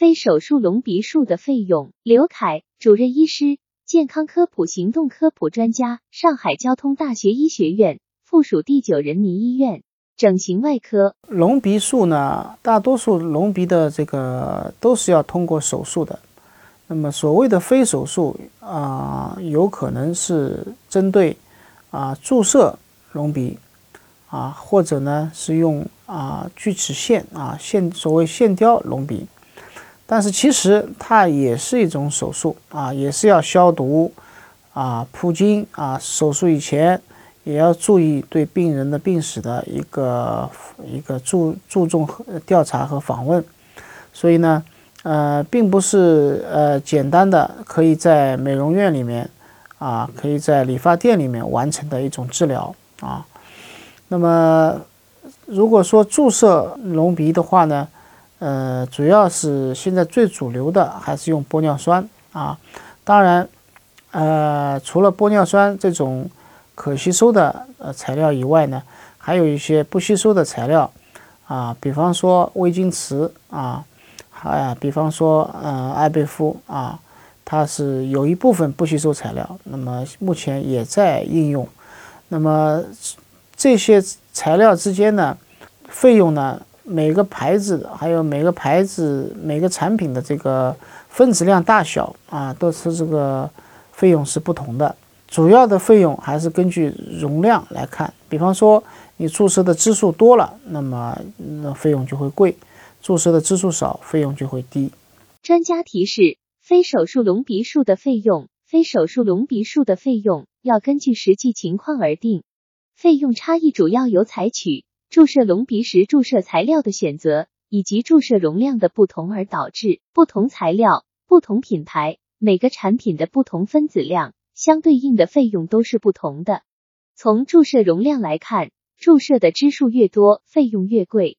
非手术隆鼻术的费用。刘凯，主任医师，健康科普行动科普专家，上海交通大学医学院附属第九人民医院整形外科。隆鼻术呢，大多数隆鼻的这个都是要通过手术的。那么所谓的非手术啊，有可能是针对啊注射隆鼻啊，或者呢是用啊锯齿线啊线所谓线雕隆鼻，但是其实它也是一种手术啊，也是要消毒啊铺巾啊，手术以前也要注意对病人的病史的一个一个注注重调查和访问，所以呢。呃，并不是呃简单的可以在美容院里面啊，可以在理发店里面完成的一种治疗啊。那么，如果说注射隆鼻的话呢，呃，主要是现在最主流的还是用玻尿酸啊。当然，呃，除了玻尿酸这种可吸收的呃材料以外呢，还有一些不吸收的材料啊，比方说微晶瓷啊。哎，比方说，呃，艾贝夫啊，它是有一部分不吸收材料，那么目前也在应用。那么这些材料之间呢，费用呢，每个牌子还有每个牌子每个产品的这个分子量大小啊，都是这个费用是不同的。主要的费用还是根据容量来看。比方说，你注射的支数多了，那么那费用就会贵。注射的支数少，费用就会低。专家提示：非手术隆鼻术的费用，非手术隆鼻术的费用要根据实际情况而定。费用差异主要由采取注射隆鼻时注射材料的选择以及注射容量的不同而导致。不同材料、不同品牌，每个产品的不同分子量，相对应的费用都是不同的。从注射容量来看，注射的支数越多，费用越贵。